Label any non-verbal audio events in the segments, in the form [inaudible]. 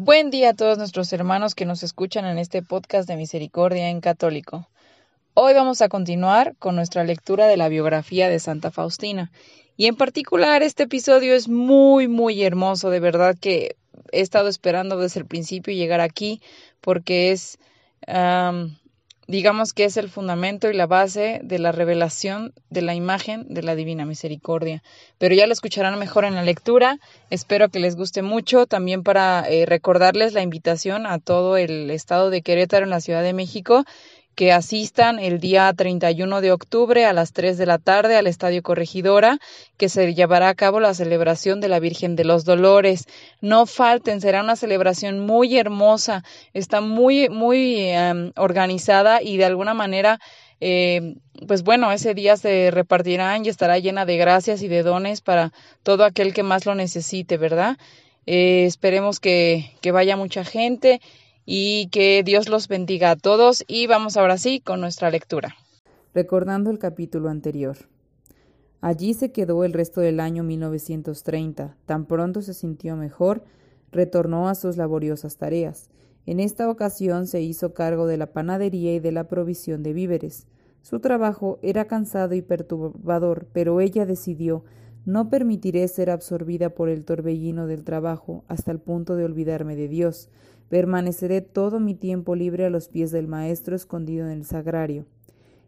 Buen día a todos nuestros hermanos que nos escuchan en este podcast de Misericordia en Católico. Hoy vamos a continuar con nuestra lectura de la biografía de Santa Faustina. Y en particular este episodio es muy, muy hermoso. De verdad que he estado esperando desde el principio llegar aquí porque es digamos que es el fundamento y la base de la revelación de la imagen de la Divina Misericordia. Pero ya lo escucharán mejor en la lectura. Espero que les guste mucho. También para eh, recordarles la invitación a todo el estado de Querétaro en la Ciudad de México que asistan el día 31 de octubre a las 3 de la tarde al Estadio Corregidora, que se llevará a cabo la celebración de la Virgen de los Dolores. No falten, será una celebración muy hermosa, está muy, muy em, organizada y de alguna manera eh, pues bueno, ese día se repartirán y estará llena de gracias y de dones para todo aquel que más lo necesite, ¿verdad? Eh, esperemos que vaya mucha gente y que Dios los bendiga a todos y vamos ahora sí con nuestra lectura. Recordando el capítulo anterior. Allí se quedó el resto del año 1930. Tan pronto se sintió mejor, retornó a sus laboriosas tareas. En esta ocasión se hizo cargo de la panadería y de la provisión de víveres. Su trabajo era cansado y perturbador, pero ella decidió no permitiré ser absorbida por el torbellino del trabajo hasta el punto de olvidarme de Dios. Permaneceré todo mi tiempo libre a los pies del Maestro escondido en el sagrario.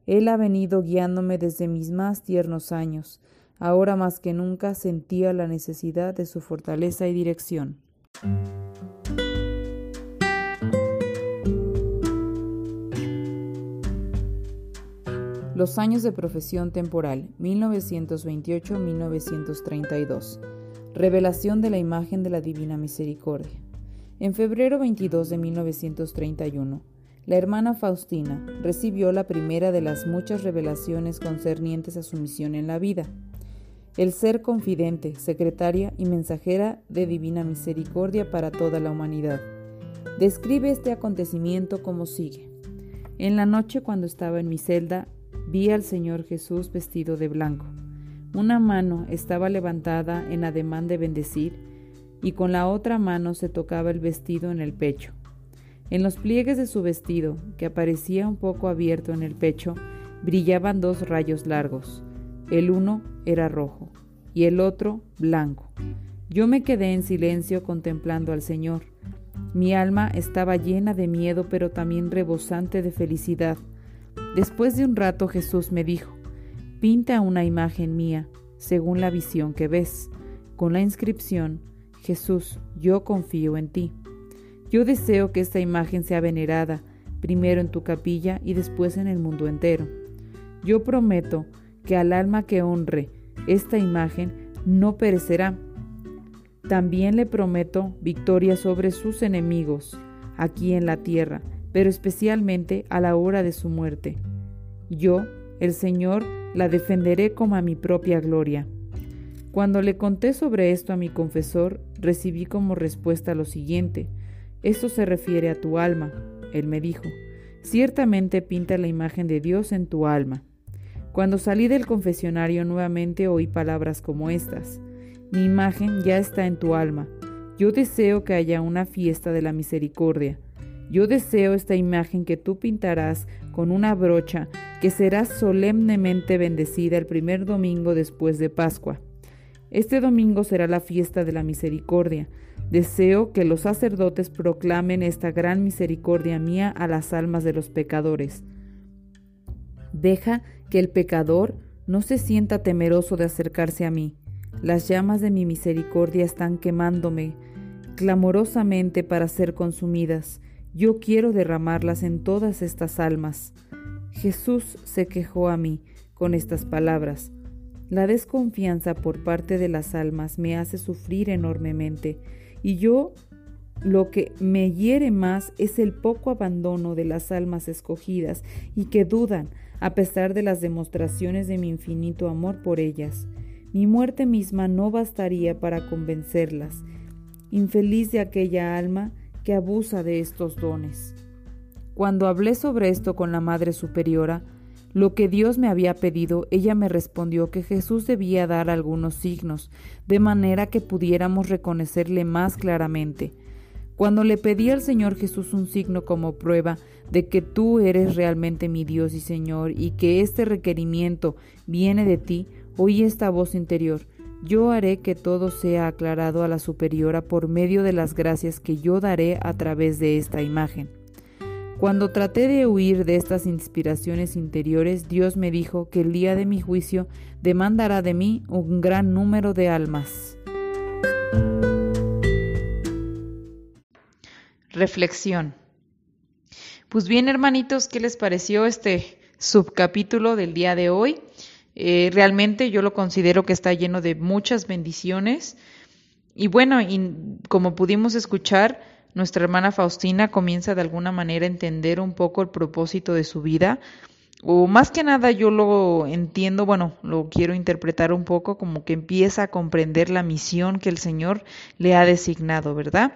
Él ha venido guiándome desde mis más tiernos años. Ahora más que nunca sentía la necesidad de su fortaleza y dirección. Los años de profesión temporal 1928-1932. Revelación de la imagen de la Divina Misericordia. En febrero 22 de 1931, la hermana Faustina recibió la primera de las muchas revelaciones concernientes a su misión en la vida, el ser confidente, secretaria y mensajera de divina misericordia para toda la humanidad. Describe este acontecimiento como sigue. En la noche cuando estaba en mi celda, vi al Señor Jesús vestido de blanco. Una mano estaba levantada en ademán de bendecir y con la otra mano se tocaba el vestido en el pecho. En los pliegues de su vestido, que aparecía un poco abierto en el pecho, brillaban dos rayos largos. El uno era rojo y el otro blanco. Yo me quedé en silencio contemplando al Señor. Mi alma estaba llena de miedo, pero también rebosante de felicidad. Después de un rato Jesús me dijo, pinta una imagen mía, según la visión que ves, con la inscripción, Jesús, yo confío en ti. Yo deseo que esta imagen sea venerada, primero en tu capilla y después en el mundo entero. Yo prometo que al alma que honre esta imagen no perecerá. También le prometo victoria sobre sus enemigos aquí en la tierra, pero especialmente a la hora de su muerte. Yo, el Señor, la defenderé como a mi propia gloria. Cuando le conté sobre esto a mi confesor, recibí como respuesta lo siguiente. Esto se refiere a tu alma. Él me dijo, ciertamente pinta la imagen de Dios en tu alma. Cuando salí del confesionario nuevamente oí palabras como estas. Mi imagen ya está en tu alma. Yo deseo que haya una fiesta de la misericordia. Yo deseo esta imagen que tú pintarás con una brocha que será solemnemente bendecida el primer domingo después de Pascua. Este domingo será la fiesta de la misericordia. Deseo que los sacerdotes proclamen esta gran misericordia mía a las almas de los pecadores. Deja que el pecador no se sienta temeroso de acercarse a mí. Las llamas de mi misericordia están quemándome clamorosamente para ser consumidas. Yo quiero derramarlas en todas estas almas. Jesús se quejó a mí con estas palabras. La desconfianza por parte de las almas me hace sufrir enormemente y yo lo que me hiere más es el poco abandono de las almas escogidas y que dudan, a pesar de las demostraciones de mi infinito amor por ellas. Mi muerte misma no bastaría para convencerlas. Infeliz de aquella alma que abusa de estos dones. Cuando hablé sobre esto con la Madre Superiora, lo que Dios me había pedido, ella me respondió que Jesús debía dar algunos signos, de manera que pudiéramos reconocerle más claramente. Cuando le pedí al Señor Jesús un signo como prueba de que tú eres realmente mi Dios y Señor y que este requerimiento viene de ti, oí esta voz interior. Yo haré que todo sea aclarado a la superiora por medio de las gracias que yo daré a través de esta imagen. Cuando traté de huir de estas inspiraciones interiores, Dios me dijo que el día de mi juicio demandará de mí un gran número de almas. Reflexión. Pues bien, hermanitos, ¿qué les pareció este subcapítulo del día de hoy? Eh, realmente yo lo considero que está lleno de muchas bendiciones. Y bueno, y como pudimos escuchar, nuestra hermana Faustina comienza de alguna manera a entender un poco el propósito de su vida, o más que nada yo lo entiendo, bueno, lo quiero interpretar un poco como que empieza a comprender la misión que el Señor le ha designado, ¿verdad?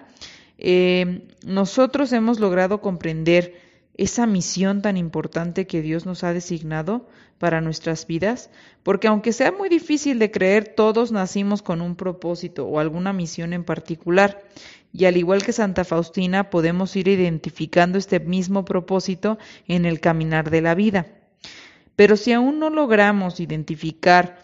Eh, nosotros hemos logrado comprender esa misión tan importante que Dios nos ha designado para nuestras vidas, porque aunque sea muy difícil de creer, todos nacimos con un propósito o alguna misión en particular, y al igual que Santa Faustina podemos ir identificando este mismo propósito en el caminar de la vida. Pero si aún no logramos identificar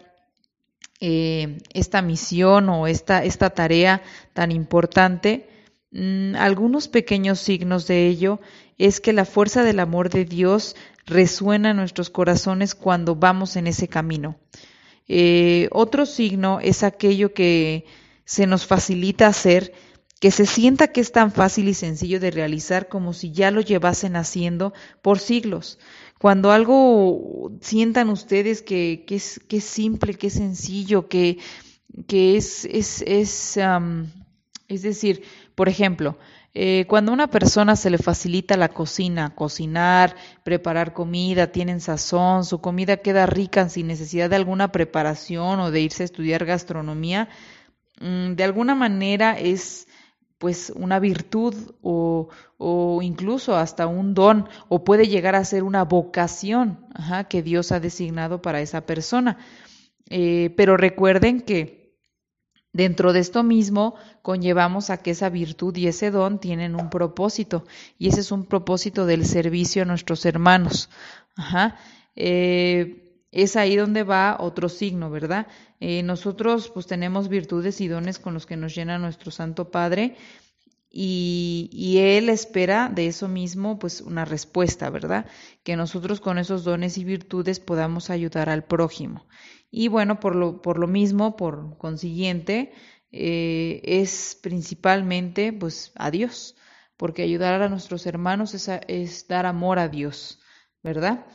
eh, esta misión o esta, esta tarea tan importante, mm, algunos pequeños signos de ello es que la fuerza del amor de Dios resuena en nuestros corazones cuando vamos en ese camino. Eh, otro signo es aquello que se nos facilita hacer, que se sienta que es tan fácil y sencillo de realizar como si ya lo llevasen haciendo por siglos. Cuando algo sientan ustedes que, es, que es, simple, que es sencillo, que, que es, es, es, es decir, por ejemplo, eh, cuando a una persona se le facilita la cocina, cocinar, preparar comida, tienen sazón, su comida queda rica sin necesidad de alguna preparación o de irse a estudiar gastronomía, mm, de alguna manera es pues una virtud o, o, incluso hasta un don o puede llegar a ser una vocación que Dios ha designado para esa persona. Eh, pero recuerden que Dentro de esto mismo conllevamos a que esa virtud y ese don tienen un propósito y ese es un propósito del servicio a nuestros hermanos. Ajá. Eh, es ahí donde va otro signo, ¿verdad? Eh, nosotros pues tenemos virtudes y dones con los que nos llena nuestro Santo Padre y, y, Él espera de eso mismo pues una respuesta, ¿verdad? Que nosotros con esos dones y virtudes podamos ayudar al prójimo. Y bueno, por lo, por lo mismo, por consiguiente, eh, es principalmente pues a Dios, porque ayudar a nuestros hermanos es, es dar amor a Dios, ¿verdad?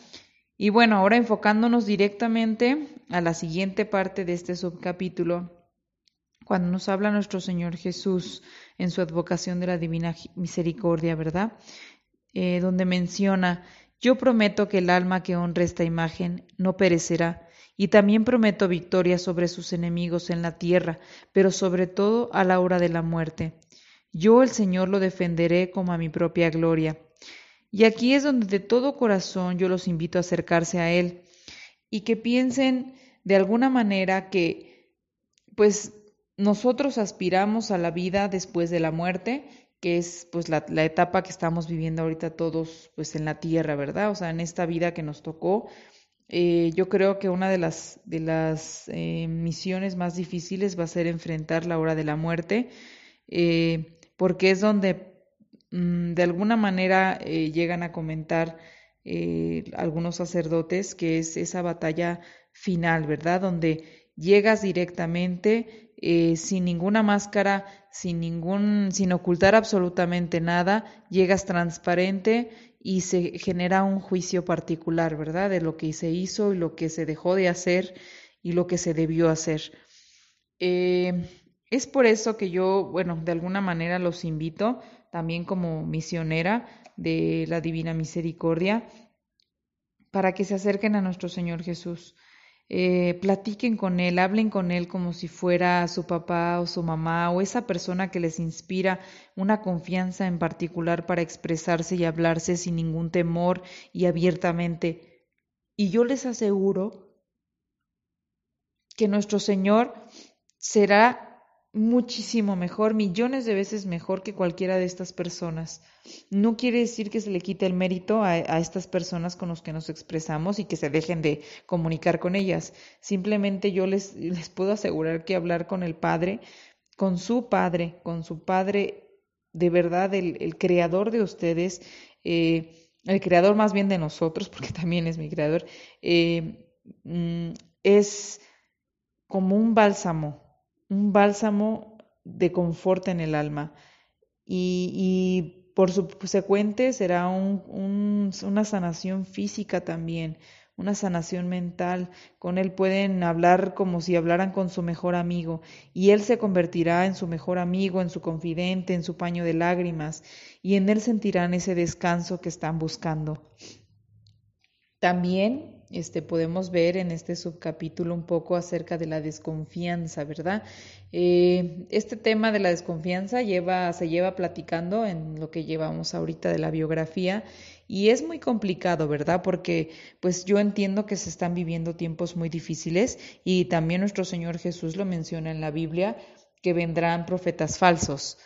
Y bueno, ahora enfocándonos directamente a la siguiente parte de este subcapítulo, cuando nos habla nuestro Señor Jesús en su advocación de la divina misericordia, ¿verdad? Eh, donde menciona, yo prometo que el alma que honre esta imagen no perecerá, y también prometo victoria sobre sus enemigos en la tierra, pero sobre todo a la hora de la muerte. Yo el Señor lo defenderé como a mi propia gloria. Y aquí es donde de todo corazón yo los invito a acercarse a Él y que piensen de alguna manera que, pues, nosotros aspiramos a la vida después de la muerte, que es pues la, etapa que estamos viviendo ahorita todos pues en la tierra, ¿verdad? O sea, en esta vida que nos tocó, eh, yo creo que una de las, de las eh, misiones más difíciles va a ser enfrentar la hora de la muerte, eh, porque es donde mm, de alguna manera llegan a comentar algunos sacerdotes que es esa batalla final, ¿verdad? Donde llegas directamente sin ninguna máscara, sin ningún, sin ocultar absolutamente nada, llegas transparente y se genera un juicio particular, ¿verdad? De lo que se hizo y lo que se dejó de hacer y lo que se debió hacer. Eh, es por eso que yo, bueno, de alguna manera los invito, también como misionera de la Divina Misericordia, para que se acerquen a nuestro Señor Jesús. Eh, platiquen con Él, hablen con Él como si fuera su papá o su mamá o esa persona que les inspira una confianza en particular para expresarse y hablarse sin ningún temor y abiertamente. Y yo les aseguro que nuestro Señor será muchísimo mejor, millones de veces mejor que cualquiera de estas personas. No quiere decir que se le quite el mérito a, estas personas con las que nos expresamos y que se dejen de comunicar con ellas. Simplemente yo les, les puedo asegurar que hablar con el Padre, con su Padre, con su Padre de verdad, el, creador de ustedes, eh, el creador más bien de nosotros, [laughs] porque también es mi creador, eh, mm, es como un bálsamo un bálsamo de confort en el alma y, por subsecuente será una sanación física también, una sanación mental. Con él pueden hablar como si hablaran con su mejor amigo y él se convertirá en su mejor amigo, en su confidente, en su paño de lágrimas y en él sentirán ese descanso que están buscando. También este, podemos ver en este subcapítulo un poco acerca de la desconfianza, ¿verdad? Eh, este tema de la desconfianza lleva, se lleva platicando en lo que llevamos ahorita de la biografía y es muy complicado, ¿verdad? Porque pues yo entiendo que se están viviendo tiempos muy difíciles y también nuestro Señor Jesús lo menciona en la Biblia, que vendrán profetas falsos.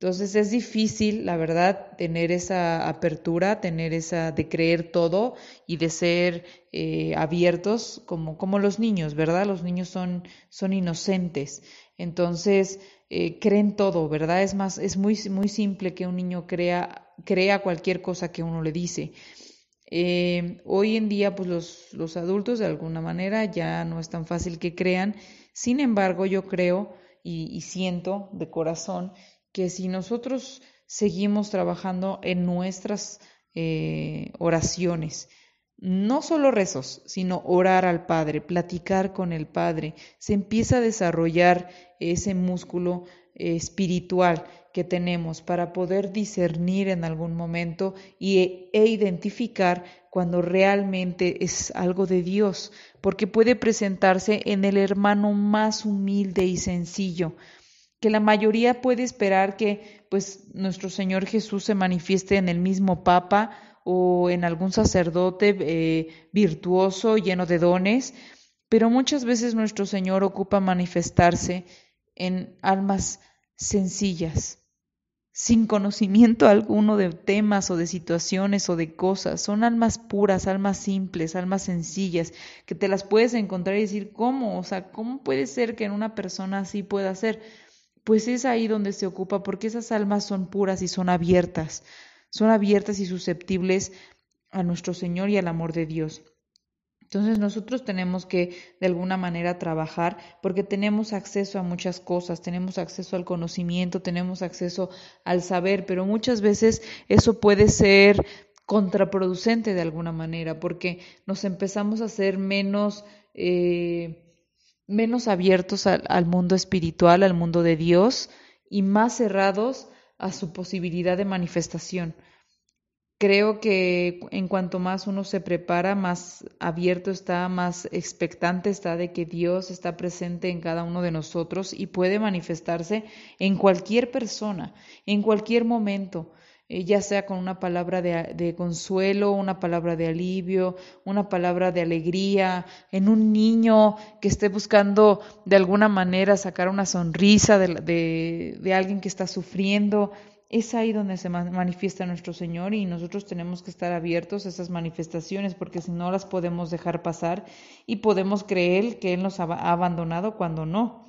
Entonces es difícil, la verdad, tener esa apertura, tener esa de creer todo y de ser eh, abiertos como, como los niños, ¿verdad? Los niños son, son inocentes. Entonces eh, creen todo, ¿verdad? Es más, es muy, muy simple que un niño crea, crea cualquier cosa que uno le dice. Eh, hoy en día, pues los, los adultos de alguna manera ya no es tan fácil que crean. Sin embargo, yo creo y siento de corazón que si nosotros seguimos trabajando en nuestras eh, oraciones, no solo rezos, sino orar al Padre, platicar con el Padre, se empieza a desarrollar ese músculo espiritual que tenemos para poder discernir en algún momento y, e identificar cuando realmente es algo de Dios, porque puede presentarse en el hermano más humilde y sencillo, que la mayoría puede esperar que pues nuestro Señor Jesús se manifieste en el mismo Papa o en algún sacerdote eh, virtuoso lleno de dones, pero muchas veces nuestro Señor ocupa manifestarse en almas sencillas, sin conocimiento alguno de temas o de situaciones o de cosas. Son almas puras, almas simples, almas sencillas, que te las puedes encontrar y decir, ¿cómo? O sea, ¿cómo puede ser que en una persona así pueda ser? Pues es ahí donde se ocupa, porque esas almas son puras y son abiertas, son abiertas y susceptibles a nuestro Señor y al amor de Dios. Entonces nosotros tenemos que de alguna manera trabajar porque tenemos acceso a muchas cosas, tenemos acceso al conocimiento, tenemos acceso al saber, pero muchas veces eso puede ser contraproducente de alguna manera porque nos empezamos a hacer menos... Eh, menos abiertos al, mundo espiritual, al mundo de Dios y más cerrados a su posibilidad de manifestación. Creo que en cuanto más uno se prepara, más abierto está, más expectante está de que Dios está presente en cada uno de nosotros y puede manifestarse en cualquier persona, en cualquier momento. Eh, ya sea con una palabra de, consuelo, una palabra de alivio, una palabra de alegría, en un niño que esté buscando de alguna manera sacar una sonrisa de, de alguien que está sufriendo. Es ahí donde se manifiesta nuestro Señor y nosotros tenemos que estar abiertos a esas manifestaciones porque si no las podemos dejar pasar y podemos creer que Él nos ha abandonado cuando no.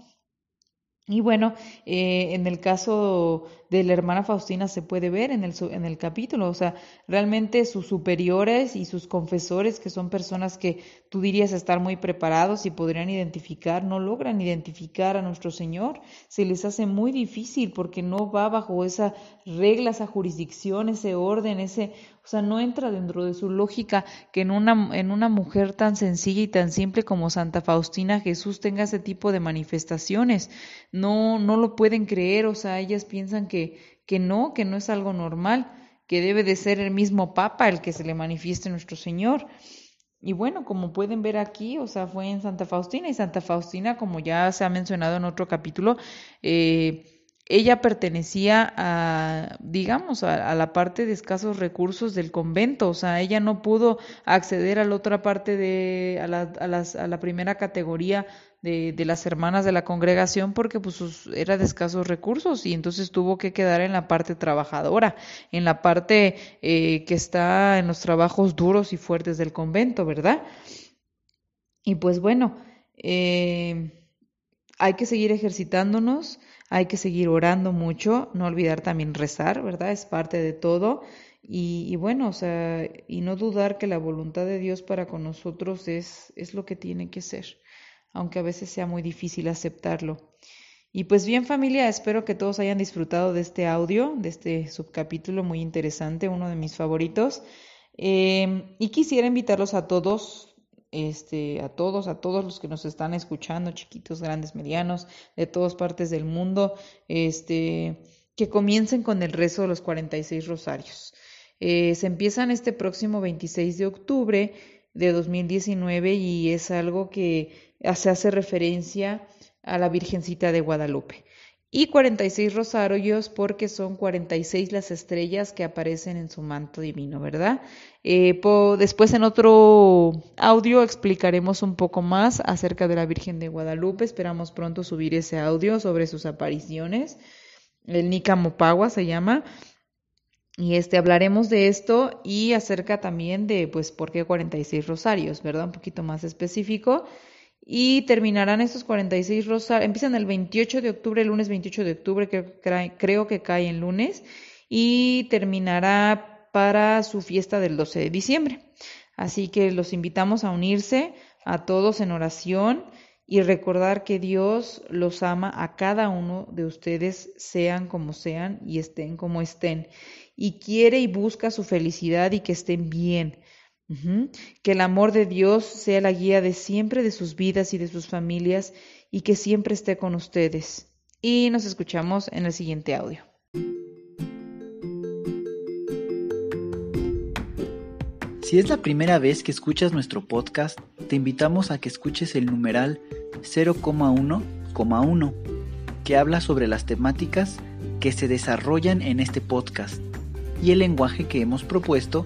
Y bueno, eh, en el caso de la hermana Faustina se puede ver en el, en el capítulo, o sea, realmente sus superiores y sus confesores, que son personas que tú dirías estar muy preparados y podrían identificar, no logran identificar a nuestro Señor, se les hace muy difícil porque no va bajo esa regla, esa jurisdicción, ese orden, ese O sea, no entra dentro de su lógica que en una, en una mujer tan sencilla y tan simple como Santa Faustina Jesús tenga ese tipo de manifestaciones. No, no lo pueden creer, o sea, ellas piensan que, que no, que no es algo normal, que debe de ser el mismo Papa el que se le manifieste nuestro Señor. Y bueno, como pueden ver aquí, o sea, fue en Santa Faustina y Santa Faustina, como ya se ha mencionado en otro capítulo, eh, ella pertenecía a, digamos, a, la parte de escasos recursos del convento, o sea, ella no pudo acceder a la otra parte de, a la, a las, a la primera categoría de, de, las hermanas de la congregación porque pues era de escasos recursos y entonces tuvo que quedar en la parte trabajadora, en la parte eh, que está en los trabajos duros y fuertes del convento, ¿verdad? Y pues bueno, eh, hay que seguir ejercitándonos, hay que seguir orando mucho, no olvidar también rezar, ¿verdad? Es parte de todo. Y, bueno, o sea, y no dudar que la voluntad de Dios para con nosotros es, es lo que tiene que ser aunque a veces sea muy difícil aceptarlo. Y pues bien familia, espero que todos hayan disfrutado de este audio, de este subcapítulo muy interesante, uno de mis favoritos. Em, y quisiera invitarlos a todos, este, a todos, a todos los que nos están escuchando, chiquitos, grandes, medianos, de todas partes del mundo, este, que comiencen con el rezo de los 46 rosarios. Eh, se empiezan este próximo 26 de octubre de 2019 y es algo que se hace referencia a la Virgencita de Guadalupe. Y 46 rosarios porque son 46 las estrellas que aparecen en su manto divino, ¿verdad? Eh, después en otro audio explicaremos un poco más acerca de la Virgen de Guadalupe. Esperamos pronto subir ese audio sobre sus apariciones. El Mopagua se llama. Y este hablaremos de esto y acerca también de pues por qué 46 rosarios, ¿verdad? Un poquito más específico y terminarán estos 46 rosarios, empiezan el 28 de octubre, el lunes 28 de octubre, que creo que cae en lunes, y terminará para su fiesta del 12 de diciembre. Así que los invitamos a unirse a todos en oración y recordar que Dios los ama a cada uno de ustedes, sean como sean y estén como estén, y quiere y busca su felicidad y que estén bien. Que el amor de Dios sea la guía de siempre de sus vidas y de sus familias y que siempre esté con ustedes. Y nos escuchamos en el siguiente audio. Si es la primera vez que escuchas nuestro podcast, te invitamos a que escuches el numeral 0,1,1, que habla sobre las temáticas que se desarrollan en este podcast y el lenguaje que hemos propuesto